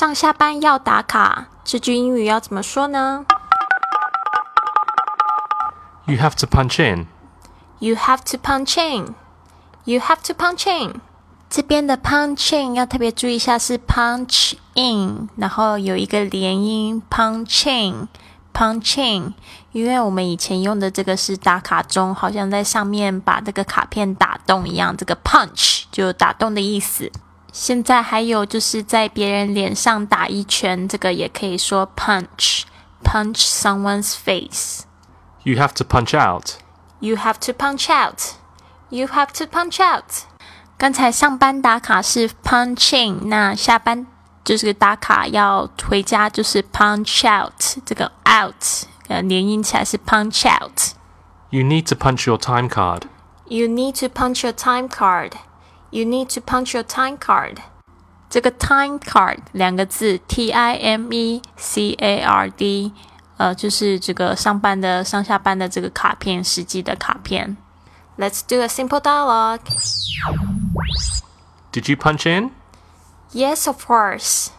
上下班要打卡，这句英语要怎么说呢？You have to punch in. You have to punch in. You have to punch in. 这边的 punch in 要特别注意一下，是 punch in，然后有一个连音 punch in，punch in。因为我们以前用的这个是打卡钟，好像在上面把这个卡片打洞一样，这个 punch 就打洞的意思。现在还有就是在别人脸上打一拳，这个也可以说 punch，punch someone's face。You have to punch out. You have to punch out. You have to punch out. 刚才上班打卡是 punching，那下班就是打卡要回家就是 punch out。这个 out 呃连音起来是 punch out。You need to punch your time card. You need to punch your time card. You need to punch your time card。这个 time card 两个字，T I M E C A R D，呃，就是这个上班的上下班的这个卡片，实际的卡片。Let's do a simple dialogue. Did you punch in? Yes, of course.